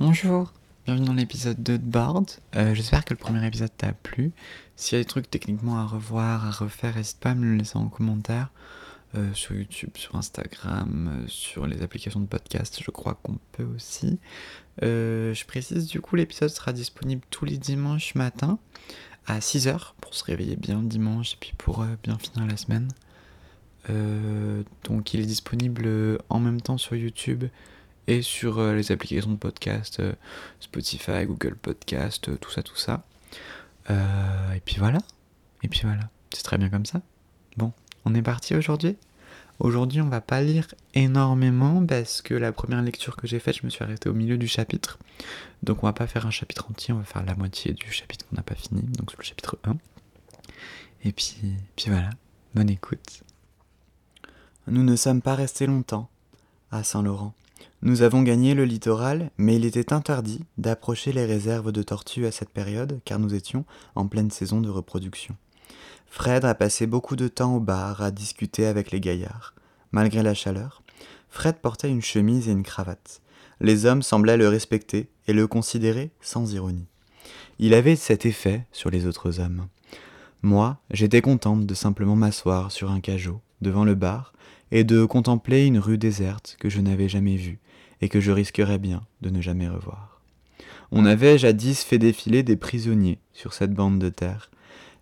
Bonjour, bienvenue dans l'épisode 2 de Board. Euh, J'espère que le premier épisode t'a plu. S'il y a des trucs techniquement à revoir, à refaire, n'hésite pas à me le laisser en commentaire. Euh, sur YouTube, sur Instagram, euh, sur les applications de podcast, je crois qu'on peut aussi. Je précise du coup, l'épisode sera disponible tous les dimanches matin à 6h pour se réveiller bien dimanche et puis pour bien finir la semaine. Donc il est disponible en même temps sur YouTube et sur euh, les applications de podcast, euh, Spotify, Google Podcast, euh, tout ça, tout ça. Et puis voilà. Et puis voilà. C'est très bien comme ça. Bon, on est parti aujourd'hui. Aujourd'hui, on va pas lire énormément parce que la première lecture que j'ai faite, je me suis arrêté au milieu du chapitre. Donc on va pas faire un chapitre entier, on va faire la moitié du chapitre qu'on n'a pas fini, donc le chapitre 1. Et puis, puis voilà, bonne écoute. Nous ne sommes pas restés longtemps à Saint-Laurent. Nous avons gagné le littoral, mais il était interdit d'approcher les réserves de tortues à cette période, car nous étions en pleine saison de reproduction. Fred a passé beaucoup de temps au bar à discuter avec les gaillards. Malgré la chaleur, Fred portait une chemise et une cravate. Les hommes semblaient le respecter et le considérer sans ironie. Il avait cet effet sur les autres hommes. Moi, j'étais contente de simplement m'asseoir sur un cajot devant le bar et de contempler une rue déserte que je n'avais jamais vue et que je risquerais bien de ne jamais revoir. On avait jadis fait défiler des prisonniers sur cette bande de terre.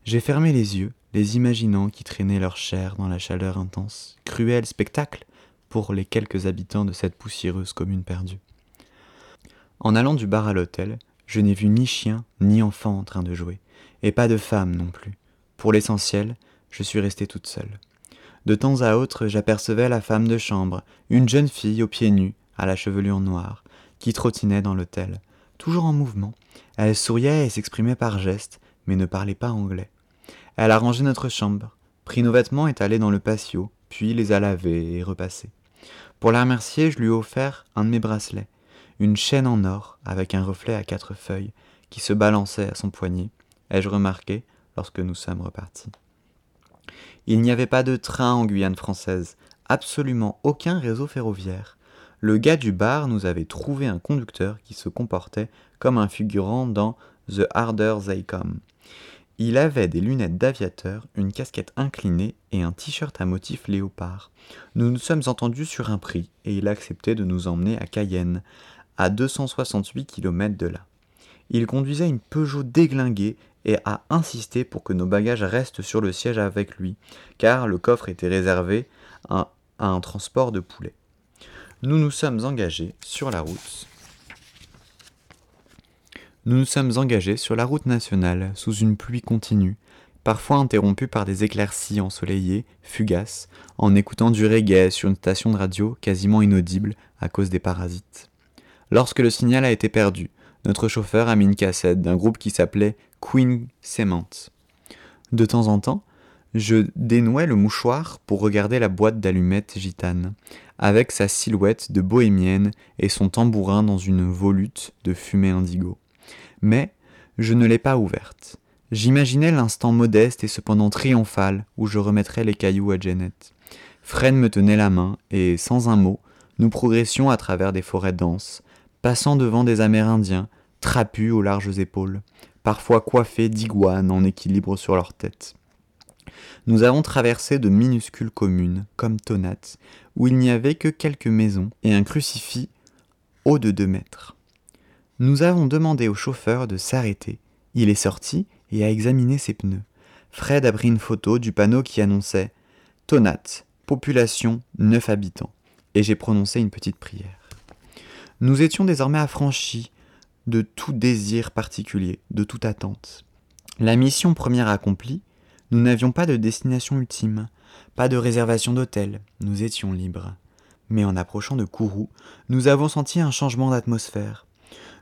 J'ai fermé les yeux, les imaginant qui traînaient leur chair dans la chaleur intense. Cruel spectacle pour les quelques habitants de cette poussiéreuse commune perdue. En allant du bar à l'hôtel, je n'ai vu ni chien ni enfant en train de jouer, et pas de femme non plus. Pour l'essentiel, je suis restée toute seule. De temps à autre, j'apercevais la femme de chambre, une jeune fille aux pieds nus, à la chevelure noire, qui trottinait dans l'hôtel. Toujours en mouvement, elle souriait et s'exprimait par gestes, mais ne parlait pas anglais. Elle a rangé notre chambre, pris nos vêtements étalés dans le patio, puis les a lavés et repassés. Pour la remercier, je lui ai offert un de mes bracelets, une chaîne en or avec un reflet à quatre feuilles qui se balançait à son poignet, ai-je remarqué lorsque nous sommes repartis. Il n'y avait pas de train en Guyane française, absolument aucun réseau ferroviaire. Le gars du bar nous avait trouvé un conducteur qui se comportait comme un figurant dans The Harder They Come. Il avait des lunettes d'aviateur, une casquette inclinée et un t-shirt à motif léopard. Nous nous sommes entendus sur un prix et il a accepté de nous emmener à Cayenne, à 268 km de là. Il conduisait une Peugeot déglinguée et a insisté pour que nos bagages restent sur le siège avec lui, car le coffre était réservé à, un transport de poulet. Nous nous sommes engagés sur la route. Nous nous sommes engagés sur la route nationale sous une pluie continue, parfois interrompue par des éclaircies ensoleillées, fugaces, en écoutant du reggae sur une station de radio quasiment inaudible à cause des parasites. Lorsque le signal a été perdu, notre chauffeur a mis une cassette d'un groupe qui s'appelait Queen Cement. De temps en temps, je dénouais le mouchoir pour regarder la boîte d'allumettes gitane, avec sa silhouette de bohémienne et son tambourin dans une volute de fumée indigo. Mais je ne l'ai pas ouverte. J'imaginais l'instant modeste et cependant triomphal où je remettrais les cailloux à Janet. Fred me tenait la main et, sans un mot, nous progressions à travers des forêts denses, passant devant des Amérindiens, trapus aux larges épaules, parfois coiffés d'iguanes en équilibre sur leur tête. Nous avons traversé de minuscules communes, comme Tonat, où il n'y avait que quelques maisons et un crucifix haut de deux mètres. Nous avons demandé au chauffeur de s'arrêter. Il est sorti et a examiné ses pneus. Fred a pris une photo du panneau qui annonçait Tonat, population 9 habitants, et j'ai prononcé une petite prière. Nous étions désormais affranchis de tout désir particulier, de toute attente. La mission première accomplie, nous n'avions pas de destination ultime, pas de réservation d'hôtel, nous étions libres. Mais en approchant de Kourou, nous avons senti un changement d'atmosphère.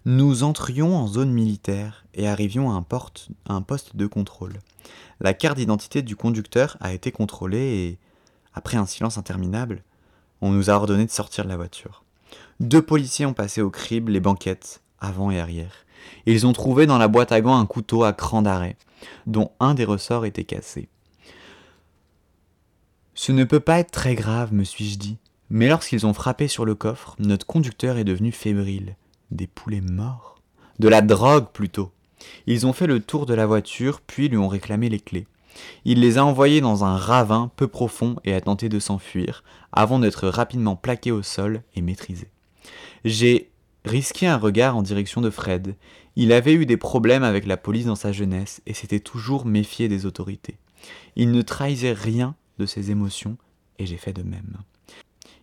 Nous entrions en zone militaire et arrivions à un, poste de contrôle. La carte d'identité du conducteur a été contrôlée et, après un silence interminable, on nous a ordonné de sortir de la voiture. Deux policiers ont passé au crible les banquettes, avant et arrière. Ils ont trouvé dans la boîte à gants un couteau à cran d'arrêt, dont un des ressorts était cassé. Ce ne peut pas être très grave, me suis-je dit. Mais lorsqu'ils ont frappé sur le coffre, notre conducteur est devenu fébrile. Des poulets morts De la drogue plutôt. Ils ont fait le tour de la voiture, puis lui ont réclamé les clés. Il les a envoyés dans un ravin peu profond et a tenté de s'enfuir, avant d'être rapidement plaqué au sol et maîtrisé. J'ai risqué un regard en direction de Fred. Il avait eu des problèmes avec la police dans sa jeunesse et s'était toujours méfié des autorités. Il ne trahissait rien de ses émotions et j'ai fait de même.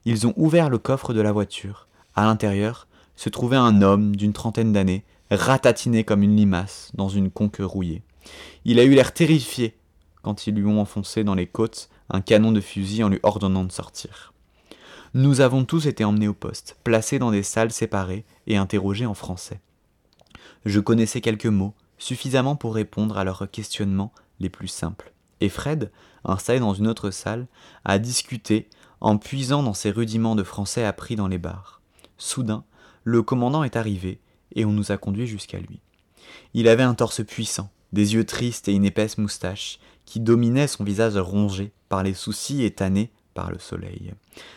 Ils ont ouvert le coffre de la voiture. À l'intérieur se trouvait un homme d'une trentaine d'années, ratatiné comme une limace dans une conque rouillée. Il a eu l'air terrifié quand ils lui ont enfoncé dans les côtes un canon de fusil en lui ordonnant de sortir. Nous avons tous été emmenés au poste, placés dans des salles séparées et interrogés en français. Je connaissais quelques mots, suffisamment pour répondre à leurs questionnements les plus simples. Et Fred, installé dans une autre salle, a discuté en puisant dans ses rudiments de français appris dans les bars. Soudain, le commandant est arrivé et on nous a conduits jusqu'à lui. Il avait un torse puissant, des yeux tristes et une épaisse moustache qui dominait son visage rongé par les soucis et par le soleil.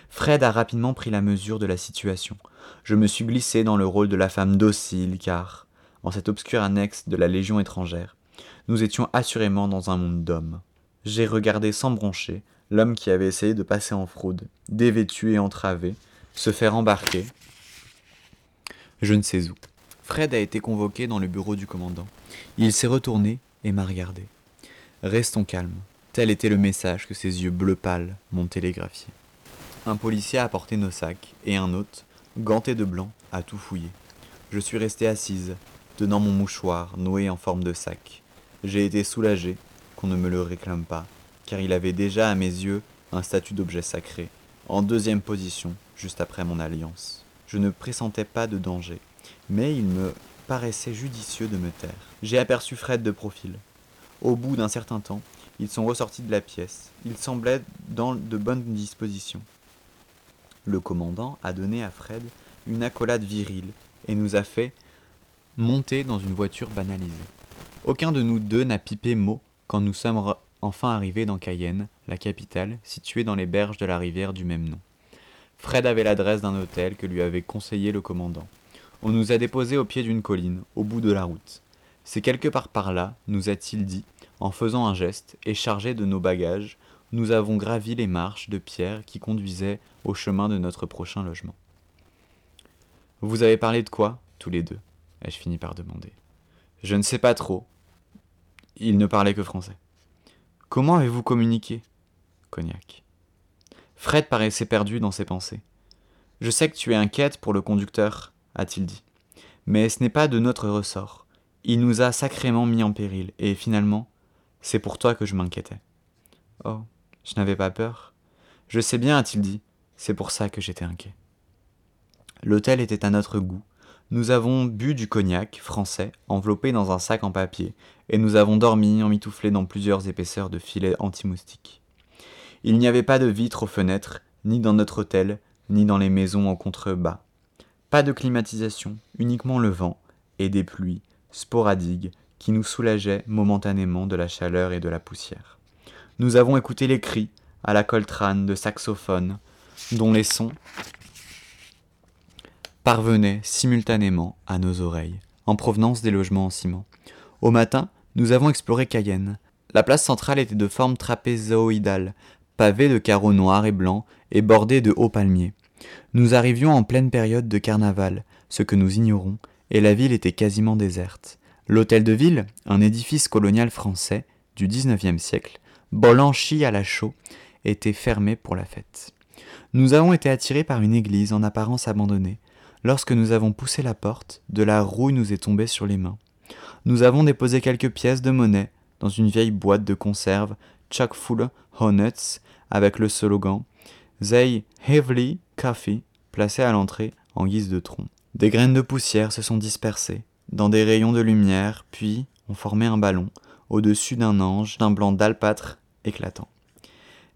Fred a rapidement pris la mesure de la situation. Je me suis glissé dans le rôle de la femme docile car, en cette obscure annexe de la Légion étrangère, nous étions assurément dans un monde d'hommes. J'ai regardé sans broncher l'homme qui avait essayé de passer en fraude, dévêtu et entravé, se faire embarquer, je ne sais où. Fred a été convoqué dans le bureau du commandant. Il s'est retourné et m'a regardé. Restons calmes. Tel était le message que ses yeux bleu pâle m'ont télégraphié. Un policier a apporté nos sacs et un autre, ganté de blanc, a tout fouillé. Je suis restée assise, tenant mon mouchoir noué en forme de sac. J'ai été soulagé qu'on ne me le réclame pas, car il avait déjà à mes yeux un statut d'objet sacré, en deuxième position, juste après mon alliance. Je ne pressentais pas de danger, mais il me paraissait judicieux de me taire. J'ai aperçu Fred de profil. Au bout d'un certain temps, ils sont ressortis de la pièce. Ils semblaient dans de bonnes dispositions. Le commandant a donné à Fred une accolade virile et nous a fait monter dans une voiture banalisée. Aucun de nous deux n'a pipé mot quand nous sommes enfin arrivés dans Cayenne, la capitale, située dans les berges de la rivière du même nom. Fred avait l'adresse d'un hôtel que lui avait conseillé le commandant. On nous a déposés au pied d'une colline, au bout de la route. C'est quelque part par là, nous a-t-il dit, en faisant un geste, et chargé de nos bagages, nous avons gravi les marches de pierre qui conduisaient au chemin de notre prochain logement. Vous avez parlé de quoi, tous les deux ai-je fini par demander. Je ne sais pas trop. Il ne parlait que français. Comment avez-vous communiqué Cognac? Fred paraissait perdu dans ses pensées. Je sais que tu es inquiète pour le conducteur, a-t-il dit. Mais ce n'est pas de notre ressort. Il nous a sacrément mis en péril, et finalement, c'est pour toi que je m'inquiétais. Oh, je n'avais pas peur. Je sais bien, a-t-il dit. C'est pour ça que j'étais inquiet. L'hôtel était à notre goût. Nous avons bu du cognac français enveloppé dans un sac en papier, et nous avons dormi emmitouflés dans plusieurs épaisseurs de filets anti-moustiques. Il n'y avait pas de vitres aux fenêtres, ni dans notre hôtel, ni dans les maisons en contrebas. Pas de climatisation, uniquement le vent et des pluies sporadiques qui nous soulageaient momentanément de la chaleur et de la poussière. Nous avons écouté les cris à la coltrane de saxophones dont les sons parvenaient simultanément à nos oreilles, en provenance des logements en ciment. Au matin, nous avons exploré Cayenne. La place centrale était de forme trapézoïdale, pavé de carreaux noirs et blancs et bordé de hauts palmiers. Nous arrivions en pleine période de carnaval, ce que nous ignorons, et la ville était quasiment déserte. L'hôtel de ville, un édifice colonial français du XIXe siècle, blanchi à la chaux, était fermé pour la fête. Nous avons été attirés par une église en apparence abandonnée. Lorsque nous avons poussé la porte, de la rouille nous est tombée sur les mains. Nous avons déposé quelques pièces de monnaie dans une vieille boîte de conserve chock full nuts avec le slogan They Heavily Coffee placé à l'entrée en guise de tronc. Des graines de poussière se sont dispersées dans des rayons de lumière, puis ont formé un ballon au-dessus d'un ange d'un blanc d'alpâtre éclatant.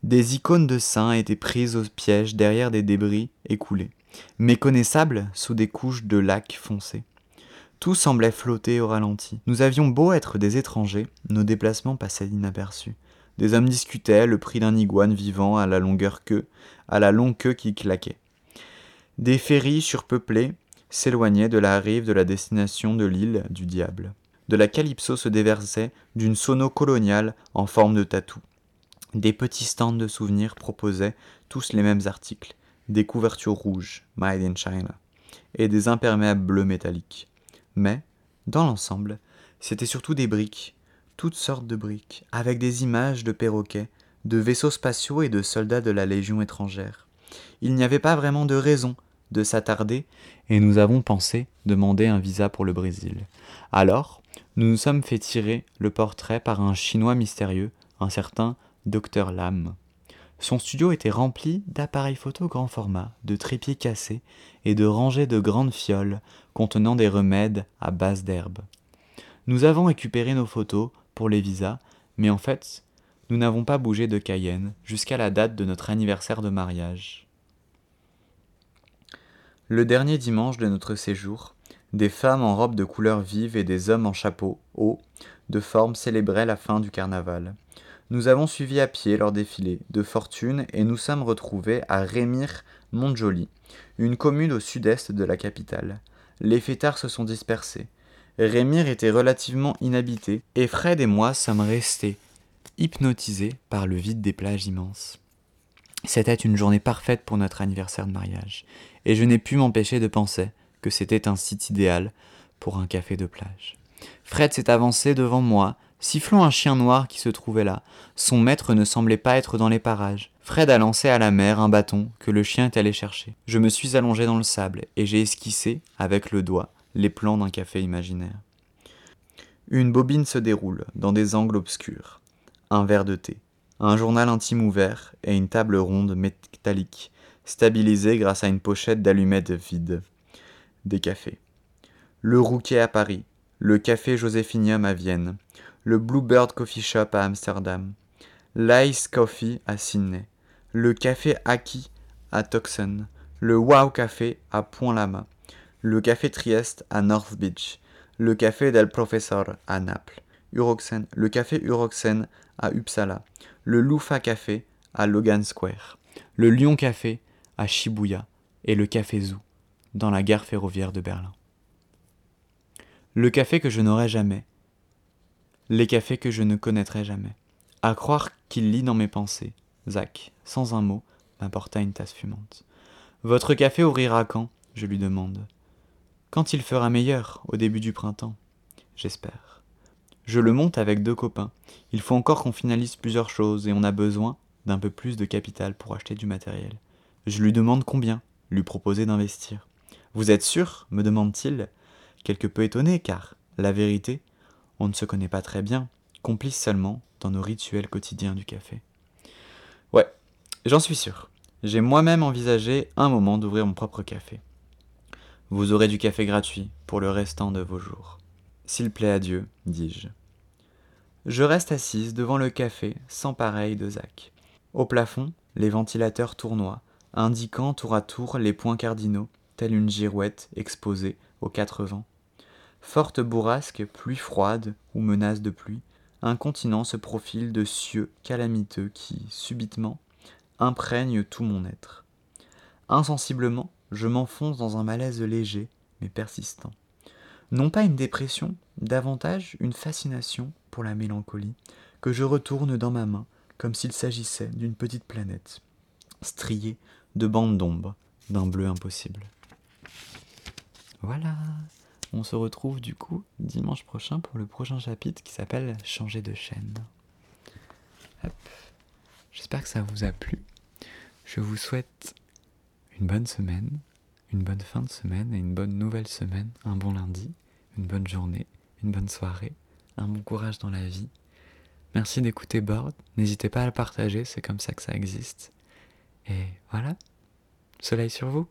Des icônes de saints étaient prises au piège derrière des débris écoulés, méconnaissables sous des couches de lac foncé. Tout semblait flotter au ralenti. Nous avions beau être des étrangers, nos déplacements passaient inaperçus. Des hommes discutaient le prix d'un iguane vivant à la longueur queue, à la longue queue qui claquait. Des ferries surpeuplées s'éloignait de la rive de la destination de l'île du diable. De la calypso se déversait d'une sono coloniale en forme de tatou. Des petits stands de souvenirs proposaient tous les mêmes articles, des couvertures rouges, made in China, et des imperméables bleus métalliques. Mais, dans l'ensemble, c'était surtout des briques, toutes sortes de briques, avec des images de perroquets, de vaisseaux spatiaux et de soldats de la Légion étrangère. Il n'y avait pas vraiment de raison de s'attarder, et nous avons pensé demander un visa pour le Brésil. Alors, nous nous sommes fait tirer le portrait par un Chinois mystérieux, un certain Dr Lam. Son studio était rempli d'appareils photo grand format, de trépieds cassés et de rangées de grandes fioles contenant des remèdes à base d'herbes. Nous avons récupéré nos photos pour les visas, mais en fait, nous n'avons pas bougé de Cayenne jusqu'à la date de notre anniversaire de mariage. Le dernier dimanche de notre séjour, des femmes en robes de couleurs vives et des hommes en chapeau haut de forme célébraient la fin du carnaval. Nous avons suivi à pied leur défilé de fortune et nous sommes retrouvés à Rémire Montjoli, une commune au sud-est de la capitale. Les fêtards se sont dispersés. Rémire était relativement inhabité et Fred et moi sommes restés hypnotisés par le vide des plages immenses. C'était une journée parfaite pour notre anniversaire de mariage, et je n'ai pu m'empêcher de penser que c'était un site idéal pour un café de plage. Fred s'est avancé devant moi, sifflant un chien noir qui se trouvait là. Son maître ne semblait pas être dans les parages. Fred a lancé à la mer un bâton que le chien est allé chercher. Je me suis allongé dans le sable et j'ai esquissé, avec le doigt, les plans d'un café imaginaire. Une bobine se déroule dans des angles obscurs. Un verre de thé, un journal intime ouvert et une table ronde métallique, stabilisée grâce à une pochette d'allumettes vide. Des cafés. Le Rouquet à Paris, le Café Josephinium à Vienne, le Bluebird Coffee Shop à Amsterdam, l'Ice Coffee à Sydney, le Café Aki à Tucson, le Wow Café à Point-Lama, le Café Trieste à North Beach, le Café del Professor à Naples, Uroxen, le Café Uroxen à Uppsala, le Lufa Café à Logan Square, le Lyon Café à Shibuya et le Café Zoo dans la gare ferroviaire de Berlin. Le café que je n'aurai jamais, les cafés que je ne connaîtrai jamais. À croire qu'il lit dans mes pensées. Zach, sans un mot, m'apporta une tasse fumante. Votre café ouvrira quand? Je lui demande. Quand il fera meilleur, au début du printemps. J'espère. Je le monte avec deux copains. Il faut encore qu'on finalise plusieurs choses et on a besoin d'un peu plus de capital pour acheter du matériel. Je lui demande combien, lui proposer d'investir. Vous êtes sûr me demande-t-il, quelque peu étonné, car, la vérité, on ne se connaît pas très bien, complice seulement dans nos rituels quotidiens du café. Ouais, j'en suis sûr. J'ai moi-même envisagé un moment d'ouvrir mon propre café. Vous aurez du café gratuit pour le restant de vos jours. S'il plaît à Dieu, dis-je. Je reste assise devant le café sans pareil de Zach. Au plafond, les ventilateurs tournoient, indiquant tour à tour les points cardinaux, telle une girouette exposée aux quatre vents. Forte bourrasque, pluie froide ou menace de pluie, un continent se profile de cieux calamiteux qui, subitement, imprègne tout mon être. Insensiblement, je m'enfonce dans un malaise léger, mais persistant. Non pas une dépression, davantage une fascination pour la mélancolie, que je retourne dans ma main, comme s'il s'agissait d'une petite planète, striée de bandes d'ombre, d'un bleu impossible. Voilà, on se retrouve du coup dimanche prochain pour le prochain chapitre qui s'appelle Changer de chaîne. J'espère que ça vous a plu. Je vous souhaite une bonne semaine, une bonne fin de semaine et une bonne nouvelle semaine, un bon lundi, une bonne journée, une bonne soirée, un bon courage dans la vie. Merci d'écouter Board. N'hésitez pas à le partager, c'est comme ça que ça existe. Et voilà, soleil sur vous.